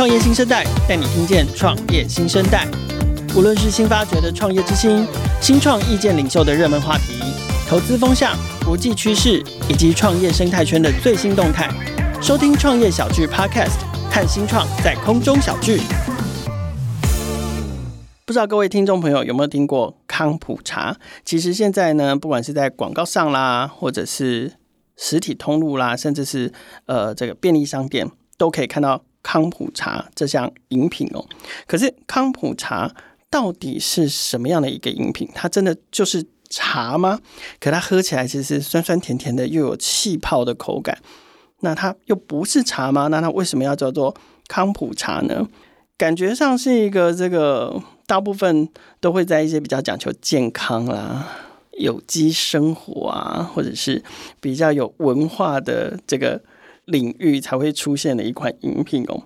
创业新生代带你听见创业新生代，无论是新发掘的创业之星、新创意见领袖的热门话题、投资风向、国际趋势以及创业生态圈的最新动态，收听创业小聚 Podcast，看新创在空中小聚。不知道各位听众朋友有没有听过康普茶？其实现在呢，不管是在广告上啦，或者是实体通路啦，甚至是呃这个便利商店，都可以看到康普茶这项饮品哦。可是康普茶到底是什么样的一个饮品？它真的就是茶吗？可它喝起来其实是酸酸甜甜的，又有气泡的口感。那它又不是茶吗？那它为什么要叫做康普茶呢？感觉上是一个这个。大部分都会在一些比较讲求健康啦、有机生活啊，或者是比较有文化的这个领域才会出现的一款饮品哦。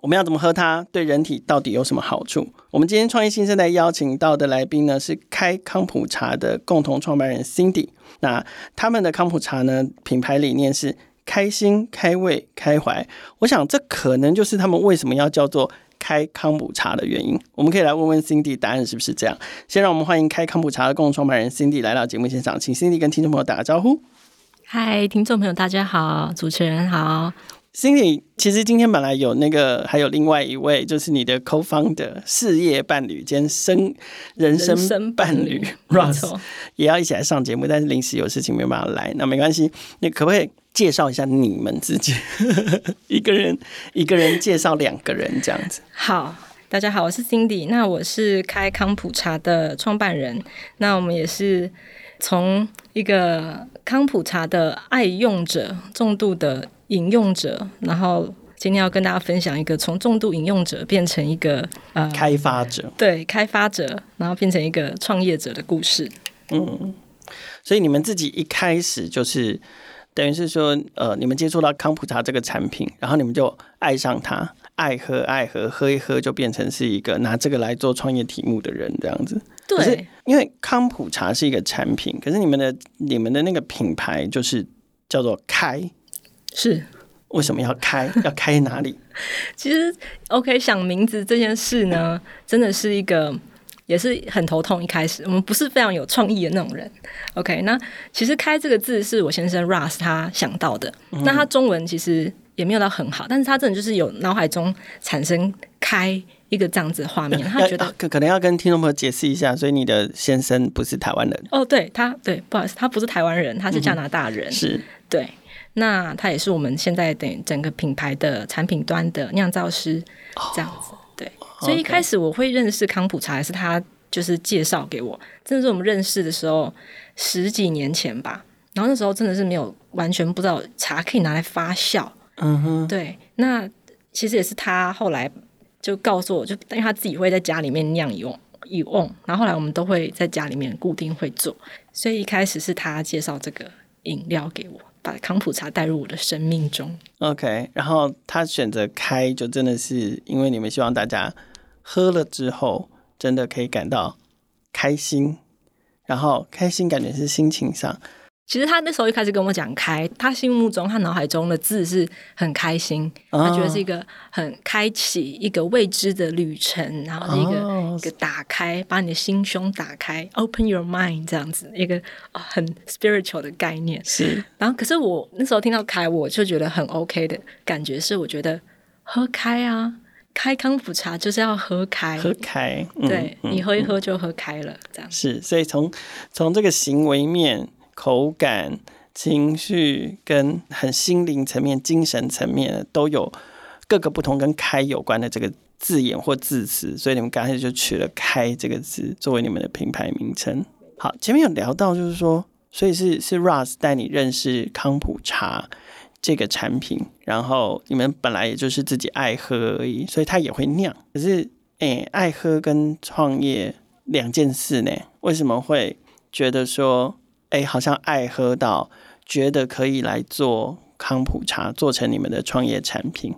我们要怎么喝它？对人体到底有什么好处？我们今天创业新生代邀请到的来宾呢，是开康普茶的共同创办人 Cindy。那他们的康普茶呢，品牌理念是开心、开胃、开怀。我想这可能就是他们为什么要叫做。开康普茶的原因，我们可以来问问 Cindy，答案是不是这样？先让我们欢迎开康普茶的共同创办人 Cindy 来到节目现场，请 Cindy 跟听众朋友打个招呼。嗨，听众朋友，大家好，主持人好。Cindy，其实今天本来有那个，还有另外一位，就是你的 Co-founder 事业伴侣兼生人生伴侣 Ross 也要一起来上节目，但是临时有事情没有办法来，那没关系，你可不可以？介绍一下你们自己，一个人一个人介绍两个人这样子。好，大家好，我是 Cindy，那我是开康普茶的创办人。那我们也是从一个康普茶的爱用者、重度的饮用者，然后今天要跟大家分享一个从重度饮用者变成一个呃开发者，对，开发者，然后变成一个创业者的故事。嗯，所以你们自己一开始就是。等于是说，呃，你们接触到康普茶这个产品，然后你们就爱上它，爱喝爱喝，喝一喝就变成是一个拿这个来做创业题目的人这样子。对，因为康普茶是一个产品，可是你们的你们的那个品牌就是叫做开，是为什么要开？要开哪里？其实，OK，想名字这件事呢，真的是一个。也是很头痛。一开始我们不是非常有创意的那种人。OK，那其实“开”这个字是我先生 Russ 他想到的。嗯、那他中文其实也没有到很好，但是他真的就是有脑海中产生“开”一个这样子的画面。他觉得可可能要跟听众朋友解释一下，所以你的先生不是台湾人哦？对，他对，不好意思，他不是台湾人，他是加拿大人。嗯、是对，那他也是我们现在等于整个品牌的产品端的酿造师，这样子。哦对，所以一开始我会认识康普茶，还是他就是介绍给我。真的是我们认识的时候十几年前吧，然后那时候真的是没有完全不知道茶可以拿来发酵。嗯哼，对。那其实也是他后来就告诉我，就因为他自己会在家里面酿一瓮一瓮，然后后来我们都会在家里面固定会做，所以一开始是他介绍这个饮料给我。把康普茶带入我的生命中。OK，然后他选择开，就真的是因为你们希望大家喝了之后，真的可以感到开心，然后开心感觉是心情上。其实他那时候一开始跟我讲开，他心目中他脑海中的字是很开心，他觉得是一个很开启一个未知的旅程，然后是一个、哦、一个打开，把你的心胸打开，open your mind 这样子一个很 spiritual 的概念。是，然后可是我那时候听到开，我就觉得很 OK 的感觉是，我觉得喝开啊，开康普茶就是要喝开，喝开，嗯、对、嗯、你喝一喝就喝开了，这样是，所以从从这个行为面。口感、情绪跟很心灵层面、精神层面都有各个不同跟“开”有关的这个字眼或字词，所以你们刚才就取了“开”这个字作为你们的品牌名称。好，前面有聊到，就是说，所以是是 Russ 带你认识康普茶这个产品，然后你们本来也就是自己爱喝而已，所以他也会酿。可是，哎、爱喝跟创业两件事呢？为什么会觉得说？哎，好像爱喝到觉得可以来做康普茶，做成你们的创业产品，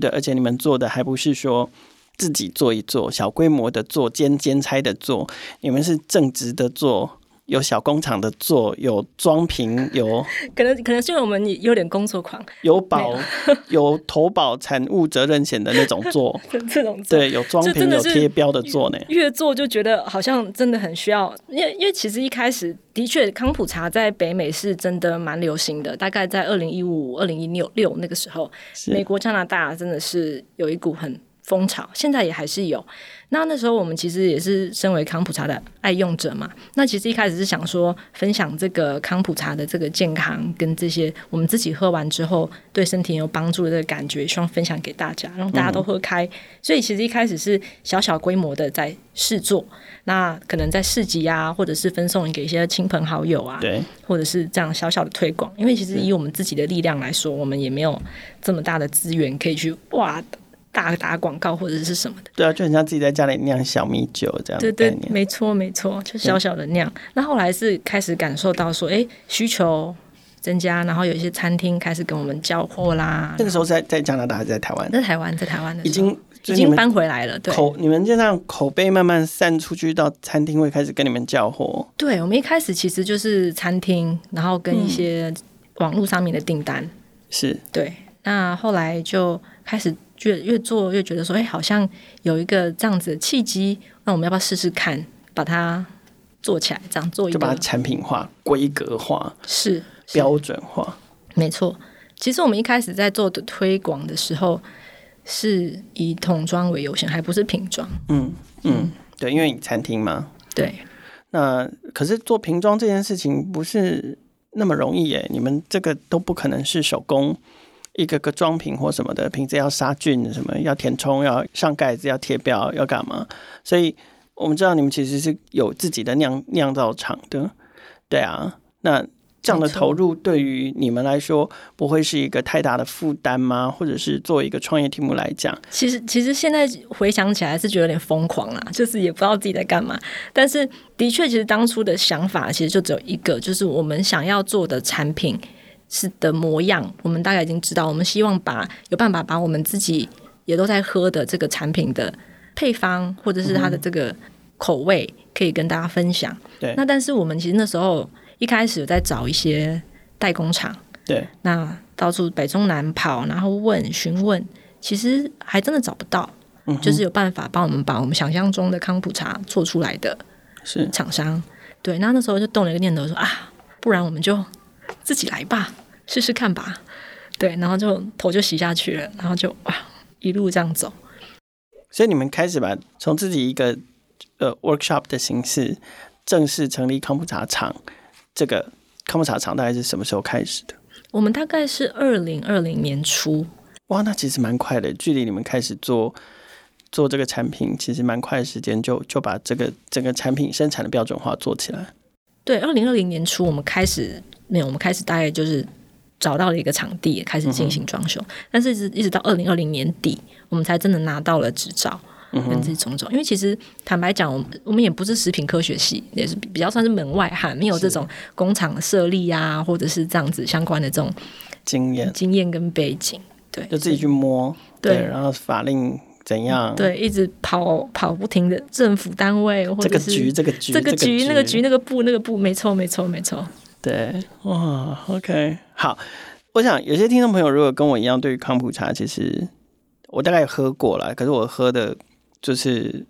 对，而且你们做的还不是说自己做一做，小规模的做，兼兼差的做，你们是正直的做有小工厂的做，有装瓶，有 可能可能是因为我们有点工作狂，有保 有投保产物责任险的那种做，这种对有装瓶有贴标的做呢，越做就觉得好像真的很需要，因为因为其实一开始的确康普茶在北美是真的蛮流行的，大概在二零一五、二零一六六那个时候，美国、加拿大真的是有一股很风潮，现在也还是有。那那时候我们其实也是身为康普茶的爱用者嘛。那其实一开始是想说分享这个康普茶的这个健康跟这些我们自己喝完之后对身体有帮助的这个感觉，希望分享给大家，让大家都喝开。嗯、所以其实一开始是小小规模的在试做，那可能在市集啊，或者是分送给一些亲朋好友啊，对，或者是这样小小的推广。因为其实以我们自己的力量来说，我们也没有这么大的资源可以去哇。大打广告或者是什么的，对啊，就很像自己在家里酿小米酒这样。对对，没错没错，就小小的酿。那后来是开始感受到说，哎、欸，需求增加，然后有一些餐厅开始跟我们交货啦。那个时候在在加拿大还是在台湾？在台湾，在台湾的已经已经搬回来了。对，口你们就这样口碑慢慢散出去，到餐厅会开始跟你们交货。对，我们一开始其实就是餐厅，然后跟一些网络上面的订单。嗯、是对，那后来就开始。越越做越觉得说，哎、欸，好像有一个这样子的契机，那我们要不要试试看，把它做起来，这样做一个，就把它产品化、规格化，是，是标准化，没错。其实我们一开始在做的推广的时候，是以桶装为优先，还不是瓶装。嗯嗯，对，因为你餐厅嘛。对。那可是做瓶装这件事情不是那么容易耶，你们这个都不可能是手工。一个个装瓶或什么的瓶子要杀菌，什么要填充，要上盖子，要贴标，要干嘛？所以我们知道你们其实是有自己的酿酿造厂的，对啊。那这样的投入对于你们来说不会是一个太大的负担吗？或者是作为一个创业题目来讲，其实其实现在回想起来是觉得有点疯狂啦，就是也不知道自己在干嘛。但是的确，其实当初的想法其实就只有一个，就是我们想要做的产品。是的模样，我们大概已经知道。我们希望把有办法把我们自己也都在喝的这个产品的配方，或者是它的这个口味，可以跟大家分享。对。那但是我们其实那时候一开始有在找一些代工厂，对。那到处北中南跑，然后问询问，其实还真的找不到，嗯、就是有办法帮我们把我们想象中的康普茶做出来的是厂商。对。那那时候就动了一个念头说，说啊，不然我们就。自己来吧，试试看吧，对，然后就头就洗下去了，然后就哇，一路这样走。所以你们开始吧，从自己一个呃 workshop 的形式正式成立康普茶厂。这个康普茶厂大概是什么时候开始的？我们大概是二零二零年初。哇，那其实蛮快的，距离你们开始做做这个产品，其实蛮快的时间就就把这个整个产品生产的标准化做起来。对，二零二零年初我们开始。没有，我们开始大概就是找到了一个场地，开始进行装修。嗯、但是一直一直到二零二零年底，我们才真的拿到了执照，跟这种种。因为其实坦白讲，我们我们也不是食品科学系，也是比较算是门外汉，没有这种工厂设立啊，或者是这样子相关的这种经验、经验跟背景。对，就自己去摸，对，对然后法令怎样？对，一直跑跑不停的政府单位，或者是这个局、这个局、这个局、那个局、那个部、那个部，没错，没错，没错。对，哇，OK，好。我想有些听众朋友如果跟我一样，对于康普茶，其实我大概也喝过了，可是我喝的就是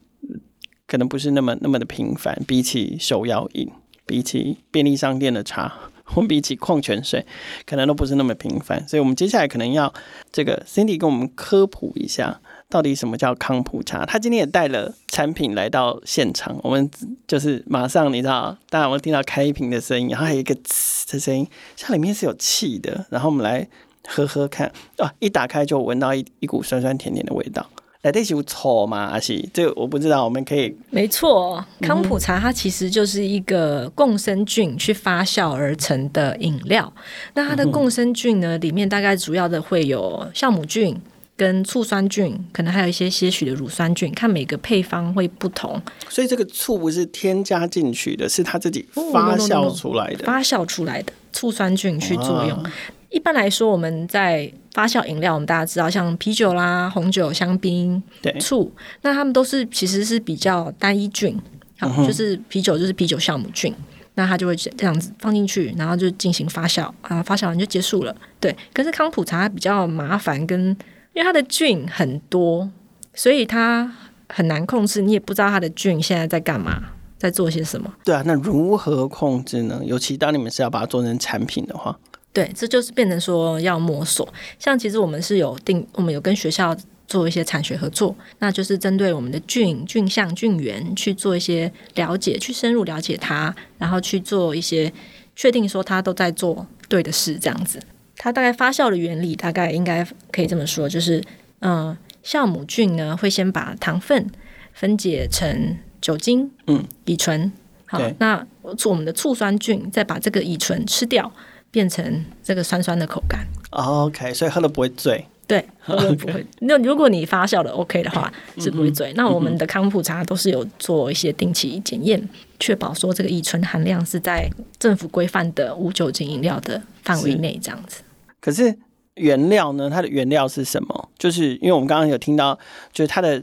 可能不是那么那么的频繁，比起手摇饮，比起便利商店的茶，或比起矿泉水，可能都不是那么频繁。所以，我们接下来可能要这个 Cindy 跟我们科普一下。到底什么叫康普茶？他今天也带了产品来到现场，我们就是马上你知道，当然我们听到开瓶的声音，然后还有一个呲的声音，像里面是有气的。然后我们来喝喝看啊，一打开就闻到一一股酸酸甜甜的味道。来，这是有臭吗？阿西这个我不知道，我们可以没错，康普茶它其实就是一个共生菌去发酵而成的饮料。那它的共生菌呢，里面大概主要的会有酵母菌。跟醋酸菌，可能还有一些些许的乳酸菌，看每个配方会不同。所以这个醋不是添加进去的，是它自己发酵出来的。发酵出来的醋酸菌去作用。一般来说，我们在发酵饮料，我们大家知道，像啤酒啦、红酒、香槟、对醋，那它们都是其实是比较单一菌，好，就是啤酒就是啤酒酵母菌。那它就会这样子放进去，然后就进行发酵啊，发酵完就结束了。对，可是康普茶比较麻烦，跟因为它的菌很多，所以它很难控制，你也不知道它的菌现在在干嘛，在做些什么。对啊，那如何控制呢？尤其当你们是要把它做成产品的话，对，这就是变成说要摸索。像其实我们是有定，我们有跟学校。做一些产学合作，那就是针对我们的菌、菌相、菌源去做一些了解，去深入了解它，然后去做一些确定，说它都在做对的事，这样子。它大概发酵的原理，大概应该可以这么说，就是嗯，酵母菌呢会先把糖分分解成酒精，嗯，乙醇，好，对那我们的醋酸菌再把这个乙醇吃掉，变成这个酸酸的口感。OK，所以喝了不会醉。对，喝了不会。那如果你发酵的 OK 的话，是不会醉。那我们的康普茶都是有做一些定期检验，确保说这个乙醇含量是在政府规范的无酒精饮料的范围内，这样子。可是原料呢？它的原料是什么？就是因为我们刚刚有听到，就是它的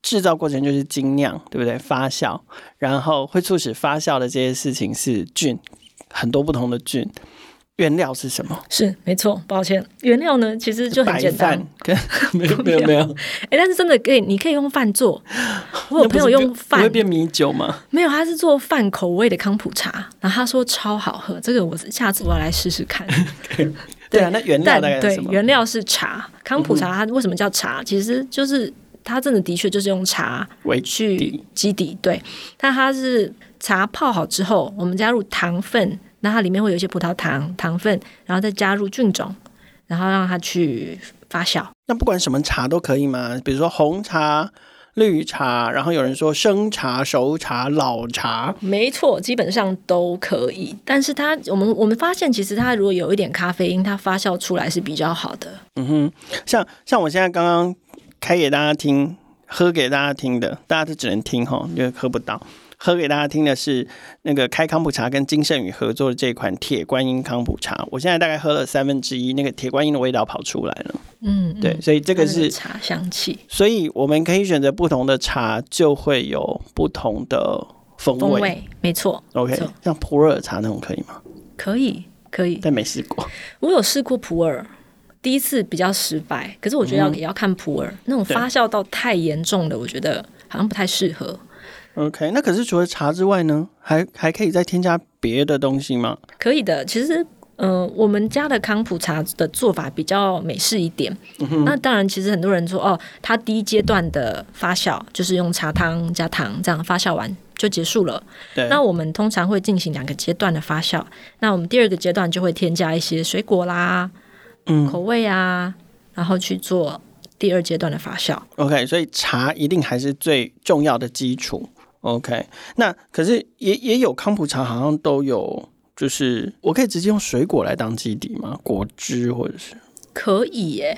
制造过程就是精酿，对不对？发酵，然后会促使发酵的这些事情是菌，很多不同的菌。原料是什么？是没错，抱歉，原料呢其实就很简单，没有没有没有，哎，但是真的可以，你可以用饭做。我有朋友用饭会变米酒吗？没有，他是做饭口味的康普茶，然后他说超好喝，这个我下次我要来试试看。对啊，那原料大概？对，原料是茶，康普茶它为什么叫茶？其实就是它真的的确就是用茶为去基底，对，但它是茶泡好之后，我们加入糖分。那它里面会有一些葡萄糖糖分，然后再加入菌种，然后让它去发酵。那不管什么茶都可以吗？比如说红茶、绿茶，然后有人说生茶、熟茶、老茶，没错，基本上都可以。但是它，我们我们发现，其实它如果有一点咖啡因，它发酵出来是比较好的。嗯哼，像像我现在刚刚开给大家听，喝给大家听的，大家都只能听哈，因为喝不到。喝给大家听的是那个开康普茶跟金盛宇合作的这款铁观音康普茶，我现在大概喝了三分之一，那个铁观音的味道跑出来了。嗯，对，所以这个是茶香气，所以我们可以选择不同的茶，就会有不同的风味。风味没错，OK，像普洱茶那种可以吗？可以，可以，但没试过。我有试过普洱，第一次比较失败，可是我觉得要也要看普洱、嗯、那种发酵到太严重的，我觉得好像不太适合。OK，那可是除了茶之外呢，还还可以再添加别的东西吗？可以的，其实，嗯、呃，我们家的康普茶的做法比较美式一点。嗯、那当然，其实很多人说，哦，它第一阶段的发酵就是用茶汤加糖这样发酵完就结束了。对。那我们通常会进行两个阶段的发酵。那我们第二个阶段就会添加一些水果啦，嗯，口味啊，然后去做第二阶段的发酵。OK，所以茶一定还是最重要的基础。OK，那可是也也有康普茶，好像都有，就是我可以直接用水果来当基底吗？果汁或者是可以耶，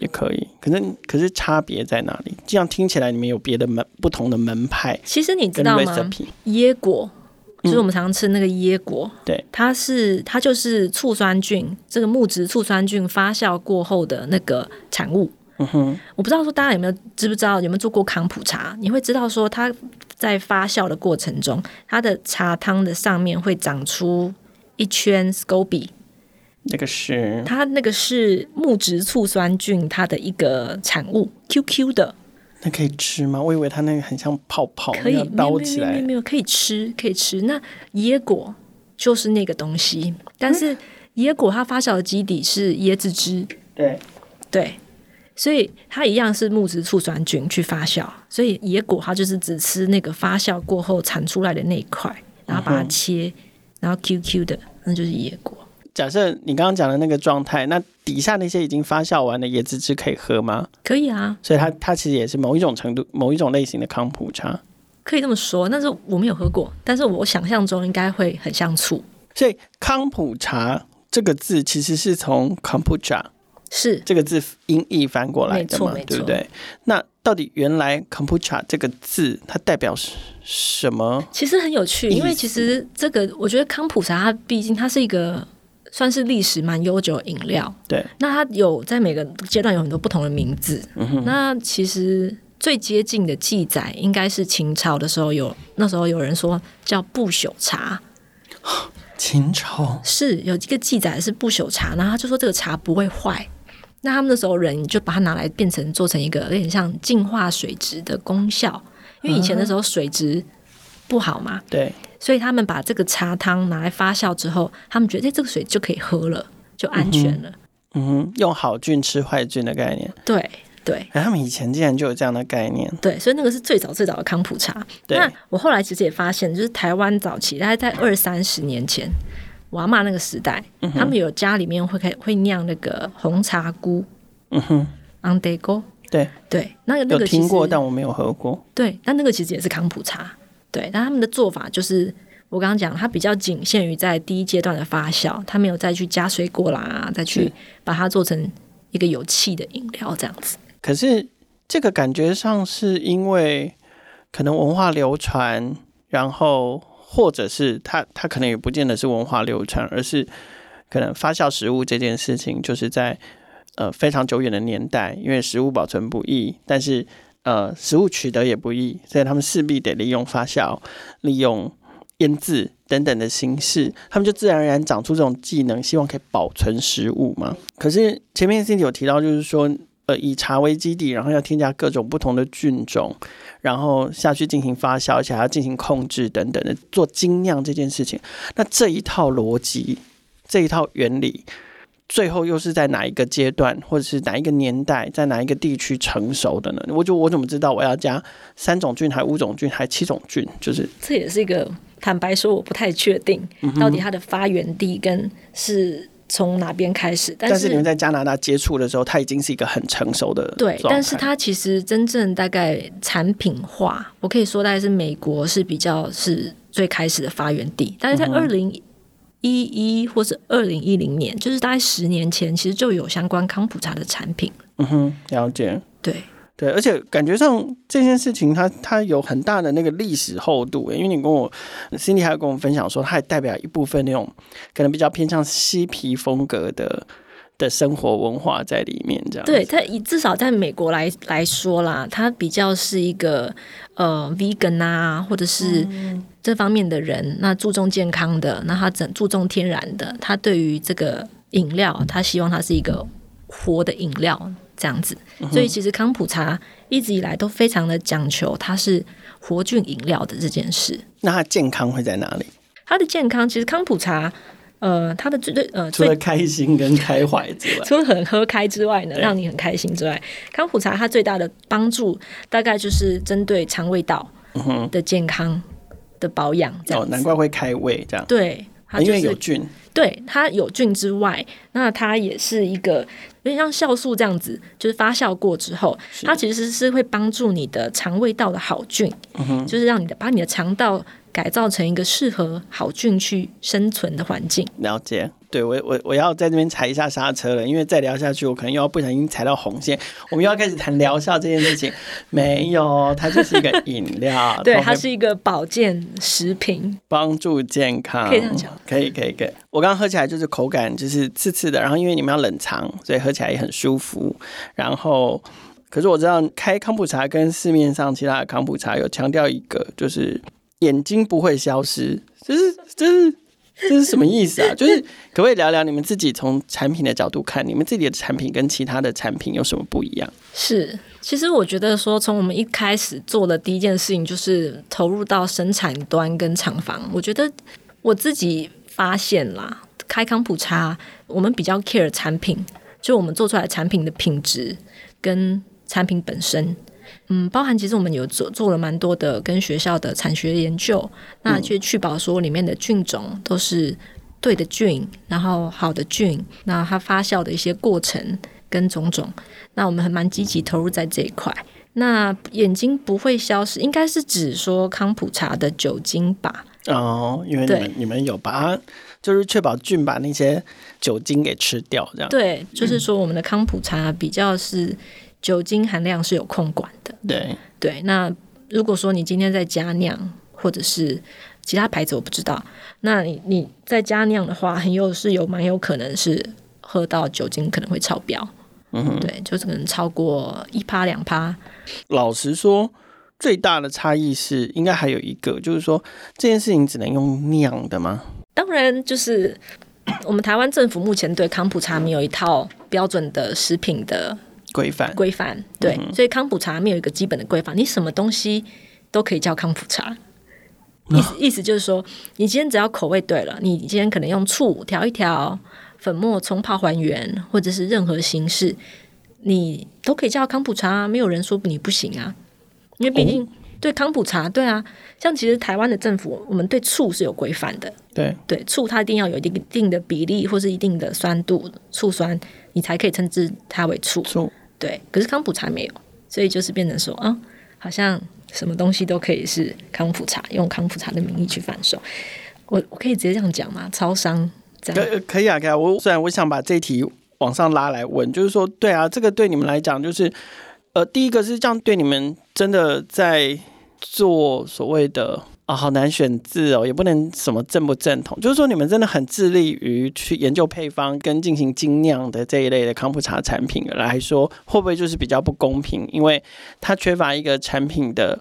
也可以。可是可是差别在哪里？这样听起来你们有别的门不同的门派。其实你知道吗？椰果就是我们常常吃那个椰果，嗯、对，它是它就是醋酸菌，这个木质醋酸菌发酵过后的那个产物。嗯哼，我不知道说大家有没有知不知道有没有做过康普茶？你会知道说它。在发酵的过程中，它的茶汤的上面会长出一圈 SCOBY，那个是它那个是木质醋酸菌它的一个产物，QQ 的。那可以吃吗？我以为它那个很像泡泡，可以包起来。没有没有，没有可以吃，可以吃。那椰果就是那个东西，但是椰果它发酵的基底是椰子汁，对对。所以它一样是木质醋酸菌去发酵，所以椰果它就是只吃那个发酵过后产出来的那一块，然后把它切，然后 QQ 的，那就是椰果。假设你刚刚讲的那个状态，那底下那些已经发酵完的椰子汁可以喝吗？可以啊。所以它它其实也是某一种程度、某一种类型的康普茶，可以这么说。但是我没有喝过，但是我想象中应该会很像醋。所以康普茶这个字其实是从 kombucha。是这个字音译翻过来的嘛？对不对？那到底原来 kombucha 这个字它代表什么？其实很有趣，因为其实这个我觉得康普茶它毕竟它是一个算是历史蛮悠久的饮料。对，那它有在每个阶段有很多不同的名字。嗯。那其实最接近的记载应该是秦朝的时候有，那时候有人说叫不朽茶。秦朝是有一个记载是不朽茶，然后他就说这个茶不会坏。那他们那时候人就把它拿来变成做成一个有点像净化水质的功效，因为以前的时候水质不好嘛，嗯、对，所以他们把这个茶汤拿来发酵之后，他们觉得这个水就可以喝了，就安全了。嗯哼，嗯哼，用好菌吃坏菌的概念。对。对，他们以前竟然就有这样的概念。对，所以那个是最早最早的康普茶。对，那我后来其实也发现，就是台湾早期大概在二三十年前，我阿妈那个时代，嗯、他们有家里面会开会酿那个红茶菇。嗯哼，昂德哥。对对，那个那个有听过，但我没有喝过。对，但那个其实也是康普茶。对，但他们的做法就是我刚刚讲，它比较仅限于在第一阶段的发酵，它没有再去加水果啦，再去把它做成一个有气的饮料这样子。可是这个感觉上是因为可能文化流传，然后或者是它它可能也不见得是文化流传，而是可能发酵食物这件事情就是在呃非常久远的年代，因为食物保存不易，但是呃食物取得也不易，所以他们势必得利用发酵、利用腌制等等的形式，他们就自然而然长出这种技能，希望可以保存食物嘛。可是前面 Cindy 有提到，就是说。呃以茶为基地，然后要添加各种不同的菌种，然后下去进行发酵，而且还要进行控制等等的做精酿这件事情。那这一套逻辑，这一套原理，最后又是在哪一个阶段，或者是哪一个年代，在哪一个地区成熟的呢？我就我怎么知道我要加三种菌，还五种菌，还七种菌？就是这也是一个坦白说，我不太确定到底它的发源地跟是。从哪边开始？但是，但是你们在加拿大接触的时候，它已经是一个很成熟的。对，但是它其实真正大概产品化，我可以说大概是美国是比较是最开始的发源地。但是在二零一一或是二零一零年，就是大概十年前，其实就有相关康普茶的产品。嗯哼，了解。对。对，而且感觉上这件事情它，它它有很大的那个历史厚度，因为你跟我，Cindy 还有跟我们分享说，它也代表一部分那种可能比较偏向嬉皮风格的的生活文化在里面，这样。对，它至少在美国来来说啦，它比较是一个呃 vegan 啊，或者是这方面的人，那注重健康的，那他整注重天然的，他对于这个饮料，他希望它是一个活的饮料。这样子，所以其实康普茶一直以来都非常的讲求它是活菌饮料的这件事。那它健康会在哪里？它的健康其实康普茶，呃，它的最最呃，除了开心跟开怀之外，除了很喝开之外呢，让你很开心之外，康普茶它最大的帮助大概就是针对肠胃道的健康的保养。哦，难怪会开胃这样。对。它就是、因为有菌，对，它有菌之外，那它也是一个有点像酵素这样子，就是发酵过之后，它其实是会帮助你的肠胃道的好菌，嗯、就是让你的把你的肠道改造成一个适合好菌去生存的环境。了解。对我我我要在这边踩一下刹车了，因为再聊下去，我可能又要不小心踩到红线。我们又要开始谈疗效这件事情，没有，它就是一个饮料，对，它是一个保健食品，帮助健康，可以这样讲，可以可以可以。我刚刚喝起来就是口感就是刺刺的，然后因为你们要冷藏，所以喝起来也很舒服。然后，可是我知道开康普茶跟市面上其他的康普茶有强调一个，就是眼睛不会消失，这是这是。这是什么意思啊？就是可不可以聊聊你们自己从产品的角度看，你们自己的产品跟其他的产品有什么不一样？是，其实我觉得说，从我们一开始做的第一件事情就是投入到生产端跟厂房。我觉得我自己发现啦，开康普茶，我们比较 care 产品，就我们做出来的产品的品质跟产品本身。嗯，包含其实我们有做做了蛮多的跟学校的产学研究，那去确保说里面的菌种都是对的菌，然后好的菌，那它发酵的一些过程跟种种，那我们还蛮积极投入在这一块。那眼睛不会消失，应该是指说康普茶的酒精吧？哦，因为你们你们有把它，就是确保菌把那些酒精给吃掉，这样。对，就是说我们的康普茶比较是。酒精含量是有控管的，对对。那如果说你今天在加酿，或者是其他牌子我不知道，那你你在加酿的话，很有是有蛮有可能是喝到酒精可能会超标，嗯哼，对，就是可能超过一趴两趴。老实说，最大的差异是应该还有一个，就是说这件事情只能用酿的吗？当然就是我们台湾政府目前对康普茶没有一套标准的食品的规范规范，对，嗯、所以康普茶没有一个基本的规范，你什么东西都可以叫康普茶。意思意思就是说，你今天只要口味对了，你今天可能用醋调一调，粉末冲泡还原，或者是任何形式，你都可以叫康普茶，没有人说你不行啊。因为毕竟对康普茶，对啊，像其实台湾的政府，我们对醋是有规范的，对对，醋它一定要有一定的比例或是一定的酸度，醋酸你才可以称之它为醋。醋对，可是康普茶没有，所以就是变成说啊，好像。什么东西都可以是康普茶，用康普茶的名义去贩售。我我可以直接这样讲吗？超商这样可可以啊，可以啊。我虽然我想把这一题往上拉来问，就是说，对啊，这个对你们来讲，就是呃，第一个是这样，对你们真的在做所谓的。哦，好难选字哦，也不能什么正不正统，就是说你们真的很致力于去研究配方跟进行精酿的这一类的康普茶产品来说，会不会就是比较不公平？因为它缺乏一个产品的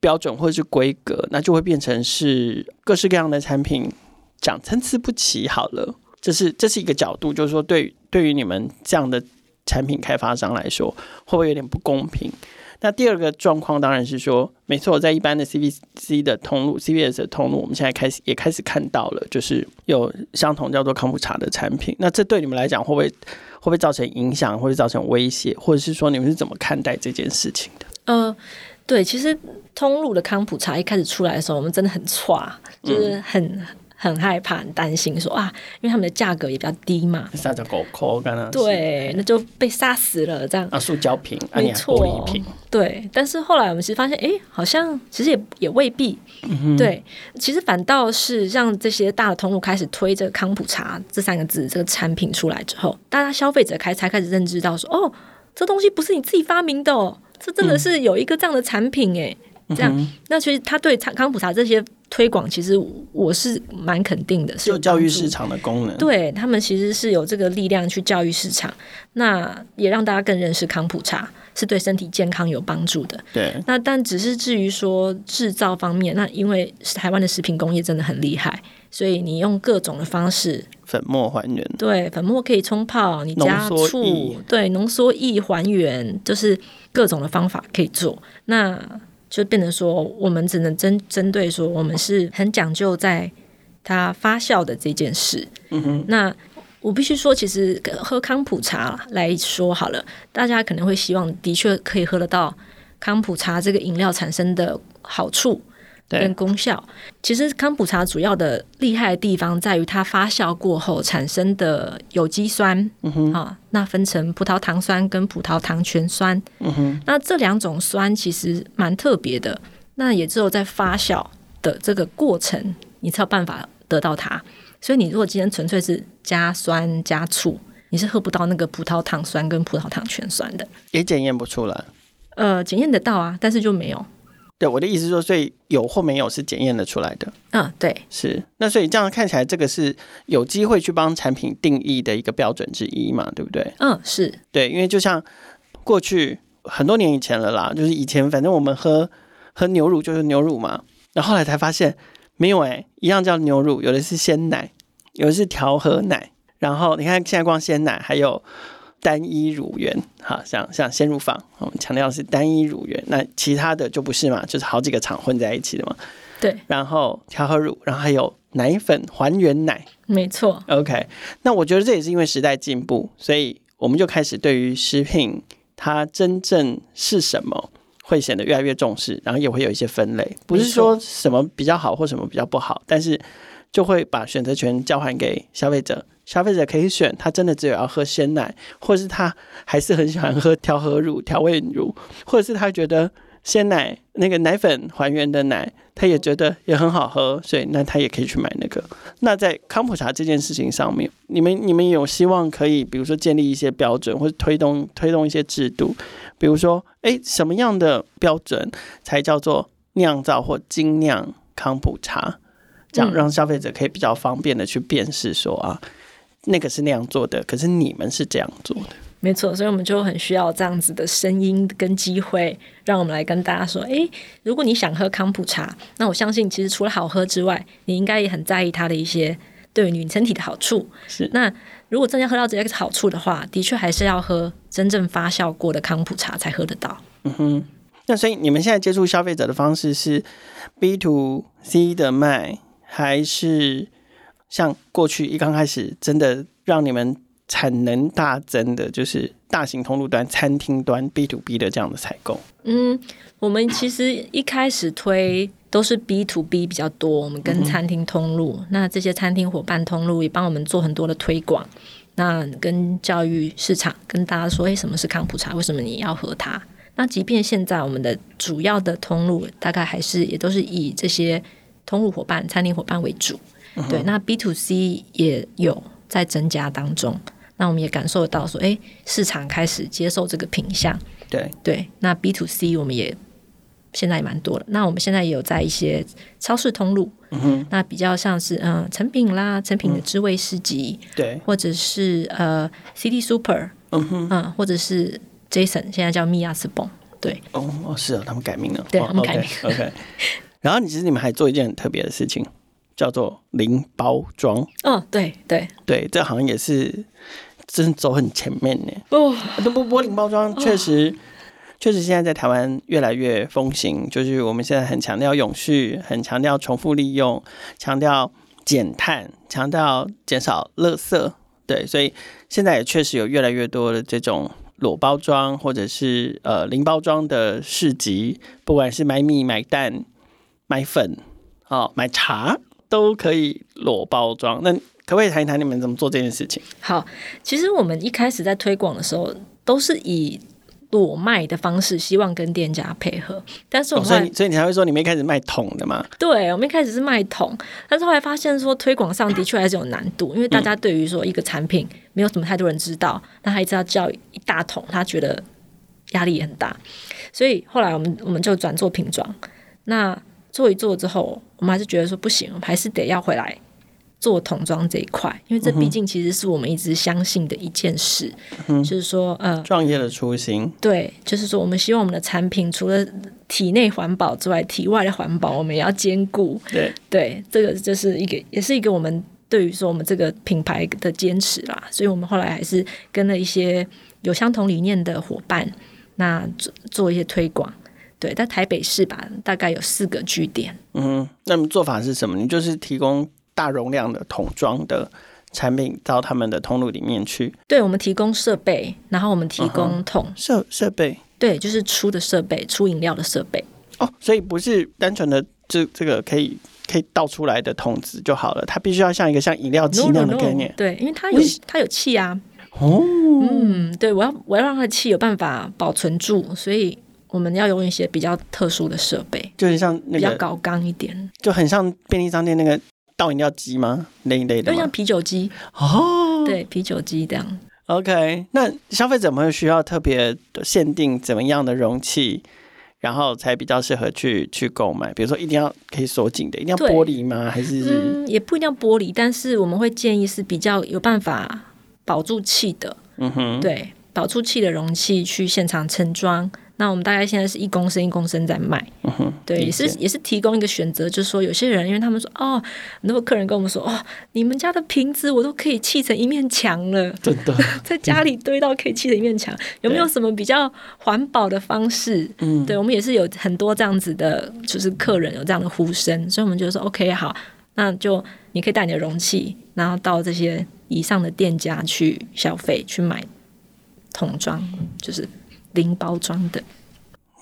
标准或者是规格，那就会变成是各式各样的产品讲参差不齐。好了，这是这是一个角度，就是说对对于你们这样的产品开发商来说，会不会有点不公平？那第二个状况当然是说，没错，在一般的 CVC 的通路、CVS 的通路，我们现在开始也开始看到了，就是有相同叫做康普茶的产品。那这对你们来讲，会不会会不会造成影响，或者造成威胁，或者是说你们是怎么看待这件事情的？呃，对，其实通路的康普茶一开始出来的时候，我们真的很差，就是很。嗯很害怕、很担心，说啊，因为他们的价格也比较低嘛，对，那就被杀死了这样。啊，塑胶瓶，没错，对。但是后来我们其实发现，哎，好像其实也也未必，嗯、对。其实反倒是让这些大的通路开始推这个康普茶这三个字这个产品出来之后，大家消费者开才开始认知到说，哦，这东西不是你自己发明的哦，这真的是有一个这样的产品哎。嗯这样，那其实他对康普茶这些推广，其实我是蛮肯定的，是有教育市场的功能。对，他们其实是有这个力量去教育市场，那也让大家更认识康普茶是对身体健康有帮助的。对，那但只是至于说制造方面，那因为台湾的食品工业真的很厉害，所以你用各种的方式粉末还原，对，粉末可以冲泡，你加醋，对，浓缩液还原，就是各种的方法可以做。那就变成说，我们只能针针对说，我们是很讲究在它发酵的这件事。嗯哼。那我必须说，其实喝康普茶来说好了，大家可能会希望的确可以喝得到康普茶这个饮料产生的好处。跟功效，其实康普茶主要的厉害的地方在于它发酵过后产生的有机酸，嗯哼，啊，那分成葡萄糖酸跟葡萄糖醛酸，嗯哼，那这两种酸其实蛮特别的，那也只有在发酵的这个过程，你才有办法得到它。所以你如果今天纯粹是加酸加醋，你是喝不到那个葡萄糖酸跟葡萄糖醛酸的，也检验不出来。呃，检验得到啊，但是就没有。对，我的意思是说，所以有或没有是检验的出来的。嗯，对，是。那所以这样看起来，这个是有机会去帮产品定义的一个标准之一嘛，对不对？嗯，是对，因为就像过去很多年以前了啦，就是以前反正我们喝喝牛乳就是牛乳嘛，然后后来才发现没有哎、欸，一样叫牛乳，有的是鲜奶，有的是调和奶，然后你看现在光鲜奶还有。单一乳源，哈像像鲜乳坊，我们强调是单一乳源，那其他的就不是嘛，就是好几个厂混在一起的嘛。对，然后调和乳，然后还有奶粉还原奶，没错。OK，那我觉得这也是因为时代进步，所以我们就开始对于食品它真正是什么会显得越来越重视，然后也会有一些分类，不是说什么比较好或什么比较不好，但是就会把选择权交还给消费者。消费者可以选，他真的只有要喝鲜奶，或者是他还是很喜欢喝调和乳、调味乳，或者是他觉得鲜奶那个奶粉还原的奶，他也觉得也很好喝，所以那他也可以去买那个。那在康普茶这件事情上面，你们你们有希望可以，比如说建立一些标准，或者推动推动一些制度，比如说，哎，什么样的标准才叫做酿造或精酿康普茶？这样让消费者可以比较方便的去辨识说啊。那个是那样做的，可是你们是这样做的，没错，所以我们就很需要这样子的声音跟机会，让我们来跟大家说，诶，如果你想喝康普茶，那我相信其实除了好喝之外，你应该也很在意它的一些对你身体的好处。是那如果真的要喝到这些好处的话，的确还是要喝真正发酵过的康普茶才喝得到。嗯哼，那所以你们现在接触消费者的方式是 B to C 的卖，还是像过去一刚开始真的让你们产能大增的，就是大型通路端、餐厅端 B to B 的这样的采购？嗯，我们其实一开始推都是 B to B 比较多，我们跟餐厅通路，嗯、那这些餐厅伙伴通路也帮我们做很多的推广，那跟教育市场跟大家说，哎，什么是康普茶？为什么你要喝它？那即便现在我们的主要的通路大概还是也都是以这些通路伙伴、餐厅伙伴为主，嗯、对，那 B to C 也有在增加当中。那我们也感受得到说，哎，市场开始接受这个品相。对。对，那 B to C 我们也现在也蛮多了。那我们现在也有在一些超市通路，嗯哼，那比较像是嗯成品啦，成品的滋味市集，对，或者是呃 City Super，嗯哼，嗯，或者是 Jason，现在叫 Mia Spoon，对，哦哦是哦，他们改名了，对，他们改名，OK，, okay. 然后你其实你们还做一件很特别的事情，叫做零包装，哦，对对对，这好像也是。真走很前面呢哦，不不，玻璃包装确实，确、哦、实现在在台湾越来越风行。就是我们现在很强调永续，很强调重复利用，强调减碳，强调减少垃圾。对，所以现在也确实有越来越多的这种裸包装或者是呃零包装的市集，不管是买米、买蛋、买粉、哦买茶，都可以裸包装。那可不可以谈一谈你们怎么做这件事情？好，其实我们一开始在推广的时候，都是以裸卖的方式，希望跟店家配合。但是我们、哦、所以所以你才会说你们一开始卖桶的嘛？对，我们一开始是卖桶，但是后来发现说推广上的确还是有难度，因为大家对于说一个产品没有什么太多人知道，那他一直要叫一大桶，他觉得压力也很大。所以后来我们我们就转做瓶装。那做一做之后，我们还是觉得说不行，我们还是得要回来。做童装这一块，因为这毕竟其实是我们一直相信的一件事，嗯、就是说，呃，创业的初心，对，就是说，我们希望我们的产品除了体内环保之外，体外的环保我们也要兼顾。对，对，这个就是一个，也是一个我们对于说我们这个品牌的坚持啦。所以我们后来还是跟了一些有相同理念的伙伴，那做做一些推广。对，在台北市吧，大概有四个据点。嗯，那么做法是什么？你就是提供。大容量的桶装的产品到他们的通路里面去。对，我们提供设备，然后我们提供桶设设备。对，就是出的设备，出饮料的设备。哦，所以不是单纯的这这个可以可以倒出来的桶子就好了，它必须要像一个像饮料机那样的概念。No, no, no. 对，因为它有它有气啊。哦。嗯，对，我要我要让它的气有办法保存住，所以我们要用一些比较特殊的设备，就是像那个比较高刚一点，就很像便利商店那个。倒饮料机吗？那一类的，就像啤酒机哦，对，啤酒机这样。OK，那消费者们需要特别限定怎么样的容器，然后才比较适合去去购买？比如说，一定要可以锁紧的，一定要玻璃吗？还是嗯，也不一定要玻璃，但是我们会建议是比较有办法保住气的。嗯哼，对，保住气的容器去现场盛装。那我们大概现在是一公升一公升在卖，嗯，对，也是也是提供一个选择，就是说有些人，因为他们说哦，很多客人跟我们说哦，你们家的瓶子我都可以砌成一面墙了，真的，在家里堆到可以砌成一面墙，有没有什么比较环保的方式？嗯，对，我们也是有很多这样子的，就是客人有这样的呼声，所以我们就说 OK 好，那就你可以带你的容器，然后到这些以上的店家去消费去买桶装，就是。零包装的，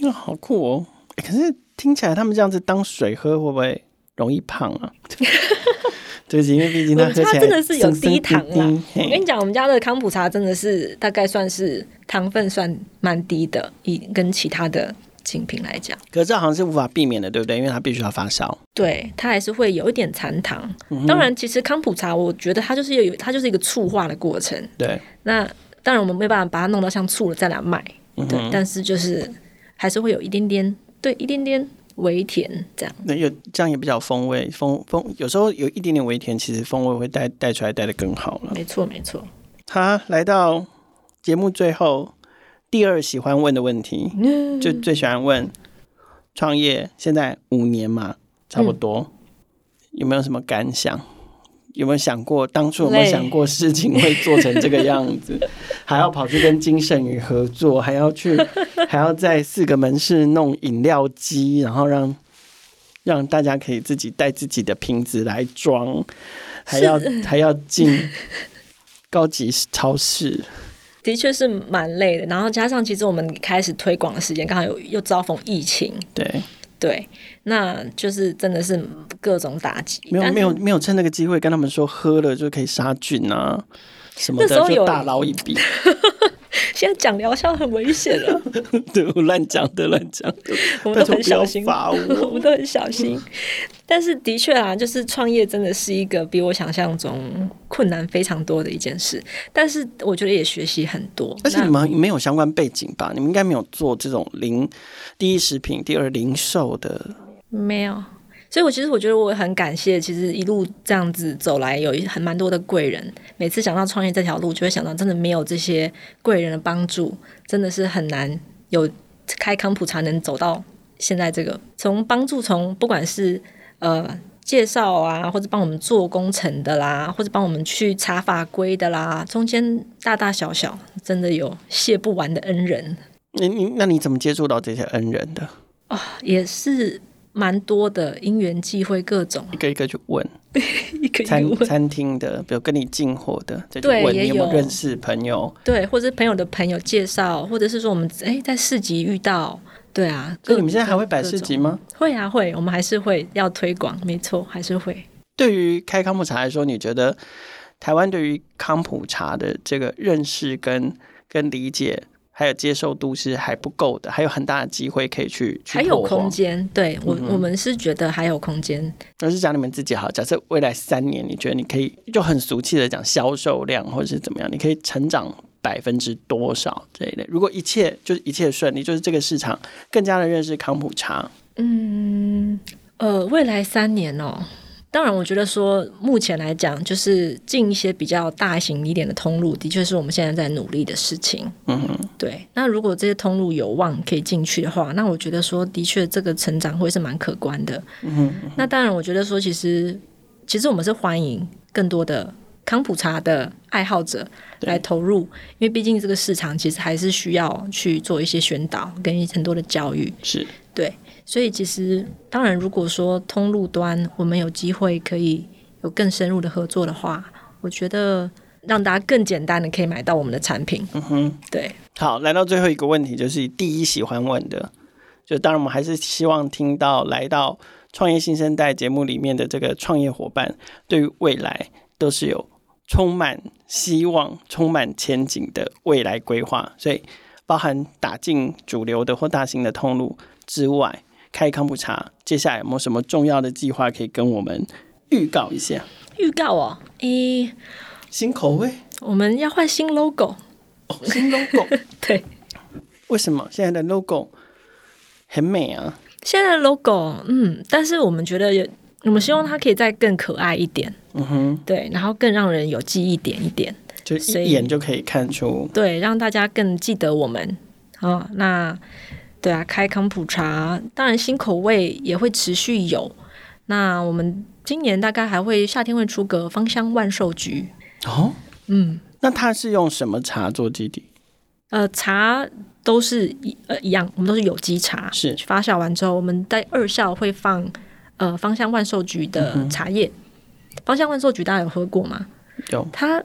那好酷哦！可是听起来他们这样子当水喝，会不会容易胖啊？对，因为毕竟它真的是有低糖啦。我跟你讲，我们家的康普茶真的是大概算是糖分算蛮低的，以跟其他的精品来讲。可是这好像是无法避免的，对不对？因为它必须要发烧，对，它还是会有一点残糖。嗯、当然，其实康普茶，我觉得它就是有，它就是一个醋化的过程。对，那当然我们没办法把它弄到像醋了再来卖。对，但是就是还是会有一点点，对，一点点微甜这样。那有这样也比较风味，风风有时候有一点点微甜，其实风味会带带出来带的更好了。没错，没错。好，来到节目最后，第二喜欢问的问题，嗯、就最喜欢问创业现在五年嘛，差不多、嗯、有没有什么感想？有没有想过当初有没有想过事情会做成这个样子？还要跑去跟金盛宇合作，还要去还要在四个门市弄饮料机，然后让让大家可以自己带自己的瓶子来装，还要 还要进高级超市，的确是蛮累的。然后加上其实我们开始推广的时间刚好又又遭逢疫情，对。对，那就是真的是各种打击。没有没有没有趁那个机会跟他们说喝了就可以杀菌啊什么的，就大捞一笔。现在讲疗效很危险了，对，我乱讲的乱讲的，我们都很小心，我，我们都很小心。但是的确啊，就是创业真的是一个比我想象中困难非常多的一件事。但是我觉得也学习很多。而且你们没有相关背景吧？你们应该没有做这种零第一食品、第二零售的，没有。所以，我其实我觉得我很感谢，其实一路这样子走来，有一很蛮多的贵人。每次想到创业这条路，就会想到，真的没有这些贵人的帮助，真的是很难有开康普茶能走到现在这个。从帮助，从不管是呃介绍啊，或者帮我们做工程的啦，或者帮我们去查法规的啦，中间大大小小，真的有谢不完的恩人。你你那你怎么接触到这些恩人的？啊、也是。蛮多的因缘际会，各种一个一个去问，一个一个餐餐厅的，比如跟你进货的，对，问你有没有认识朋友，对，或者朋友的朋友介绍，或者是说我们哎在市集遇到，对啊，所以你们现在还会摆市集吗？会啊，会，我们还是会要推广，没错，还是会。对于开康普茶来说，你觉得台湾对于康普茶的这个认识跟跟理解？还有接受度是还不够的，还有很大的机会可以去，去还有空间。对我，嗯、我们是觉得还有空间。那是讲你们自己好。假设未来三年，你觉得你可以就很俗气的讲销售量，或者是怎么样，你可以成长百分之多少这一类？如果一切就是一切顺利，就是这个市场更加的认识康普茶。嗯，呃，未来三年哦。当然，我觉得说目前来讲，就是进一些比较大型一点的通路，的确是我们现在在努力的事情。嗯哼，对。那如果这些通路有望可以进去的话，那我觉得说的确这个成长会是蛮可观的。嗯哼。那当然，我觉得说其实其实我们是欢迎更多的康普茶的爱好者来投入，因为毕竟这个市场其实还是需要去做一些宣导跟很多的教育。是对。所以其实，当然，如果说通路端我们有机会可以有更深入的合作的话，我觉得让大家更简单的可以买到我们的产品。嗯哼，对。好，来到最后一个问题，就是第一喜欢问的，就当然我们还是希望听到来到创业新生代节目里面的这个创业伙伴，对于未来都是有充满希望、充满前景的未来规划。所以，包含打进主流的或大型的通路之外。开康普茶，接下来有没有什么重要的计划可以跟我们预告一下？预告哦，诶、欸，新口味，我们要换新 logo，哦，新 logo，对，为什么？现在的 logo 很美啊？现在的 logo，嗯，但是我们觉得有，我们希望它可以再更可爱一点，嗯哼，对，然后更让人有记忆点一点，就一眼就可以看出，对，让大家更记得我们，好，那。对啊，开康普茶，当然新口味也会持续有。那我们今年大概还会夏天会出个芳香万寿菊哦，嗯，那它是用什么茶做基底？呃，茶都是一呃一样，我们都是有机茶，是发酵完之后，我们在二酵会放呃芳香万寿菊的茶叶。芳、嗯、香万寿菊大家有喝过吗？有，它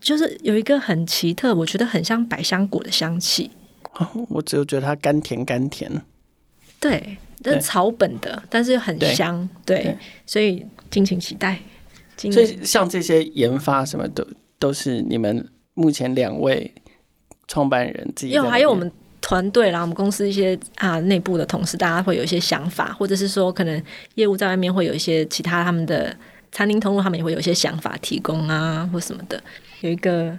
就是有一个很奇特，我觉得很像百香果的香气。我只有觉得它甘甜甘甜，对，这是草本的，但是又很香，对，对，所以敬请期待。所以像这些研发什么都，都是你们目前两位创办人自己有，还有我们团队啦，我们公司一些啊内部的同事，大家会有一些想法，或者是说可能业务在外面会有一些其他他们的餐厅通路，他们也会有一些想法提供啊，或什么的，有一个。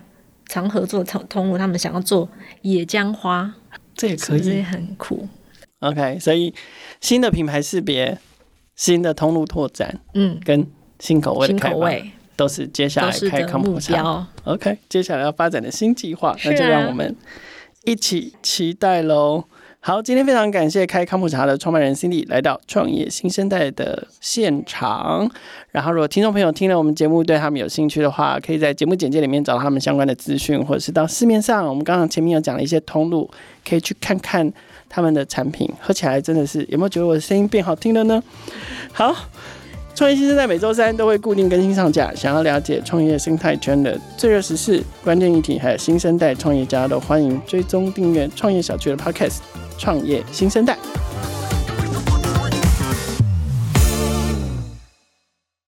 常合作通通路，他们想要做野姜花，这也可以，很酷。OK，所以新的品牌识别、新的通路拓展，嗯，跟新口味的开发，都是接下来开康普茶。OK，接下来要发展的新计划，那就让我们一起期待喽。好，今天非常感谢开康普茶的创办人 Cindy 来到创业新生代的现场。然后，如果听众朋友听了我们节目，对他们有兴趣的话，可以在节目简介里面找到他们相关的资讯，或者是到市面上，我们刚刚前面有讲了一些通路，可以去看看他们的产品。喝起来真的是有没有觉得我的声音变好听了呢？好。创业新生代每周三都会固定更新上架。想要了解创业生态圈的最热时事、关键议题，还有新生代创业家，都欢迎追踪订阅创业小区的 Podcast《创业新生代》。